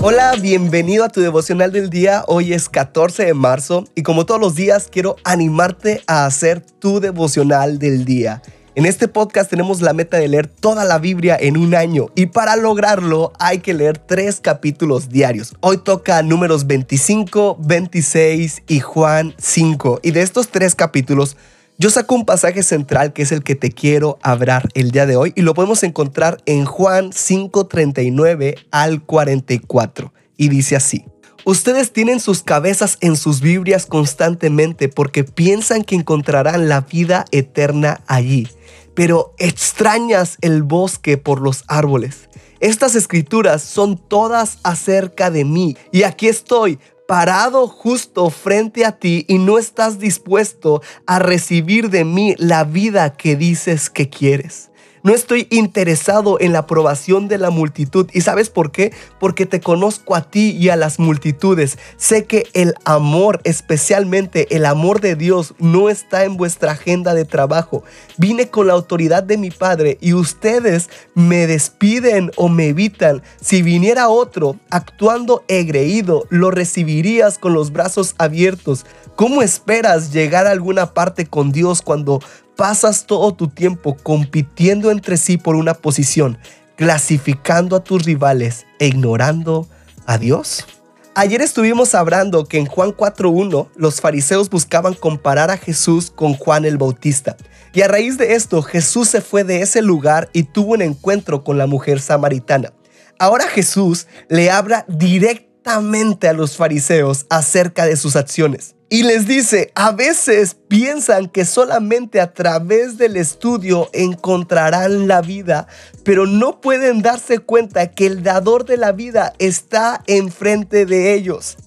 Hola, bienvenido a tu devocional del día. Hoy es 14 de marzo y como todos los días quiero animarte a hacer tu devocional del día. En este podcast tenemos la meta de leer toda la Biblia en un año y para lograrlo hay que leer tres capítulos diarios. Hoy toca números 25, 26 y Juan 5 y de estos tres capítulos yo saco un pasaje central que es el que te quiero hablar el día de hoy y lo podemos encontrar en Juan 5:39 al 44 y dice así. Ustedes tienen sus cabezas en sus Biblias constantemente porque piensan que encontrarán la vida eterna allí, pero extrañas el bosque por los árboles. Estas escrituras son todas acerca de mí y aquí estoy parado justo frente a ti y no estás dispuesto a recibir de mí la vida que dices que quieres. No estoy interesado en la aprobación de la multitud. ¿Y sabes por qué? Porque te conozco a ti y a las multitudes. Sé que el amor, especialmente el amor de Dios, no está en vuestra agenda de trabajo. Vine con la autoridad de mi Padre y ustedes me despiden o me evitan. Si viniera otro actuando egreído, lo recibirías con los brazos abiertos. ¿Cómo esperas llegar a alguna parte con Dios cuando pasas todo tu tiempo compitiendo entre sí por una posición, clasificando a tus rivales e ignorando a Dios? Ayer estuvimos hablando que en Juan 4.1 los fariseos buscaban comparar a Jesús con Juan el Bautista. Y a raíz de esto Jesús se fue de ese lugar y tuvo un encuentro con la mujer samaritana. Ahora Jesús le habla directamente a los fariseos acerca de sus acciones. Y les dice, a veces piensan que solamente a través del estudio encontrarán la vida, pero no pueden darse cuenta que el dador de la vida está enfrente de ellos.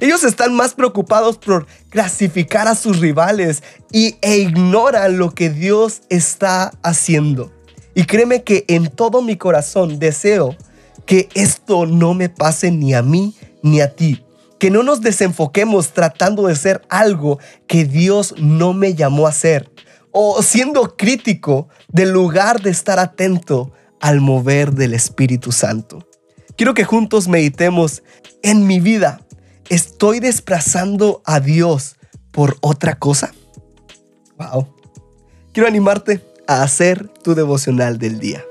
Ellos están más preocupados por clasificar a sus rivales y, e ignoran lo que Dios está haciendo. Y créeme que en todo mi corazón deseo que esto no me pase ni a mí ni a ti que no nos desenfoquemos tratando de ser algo que Dios no me llamó a ser. O siendo crítico del lugar de estar atento al mover del Espíritu Santo. Quiero que juntos meditemos en mi vida. ¿Estoy desplazando a Dios por otra cosa? Wow. Quiero animarte a hacer tu devocional del día.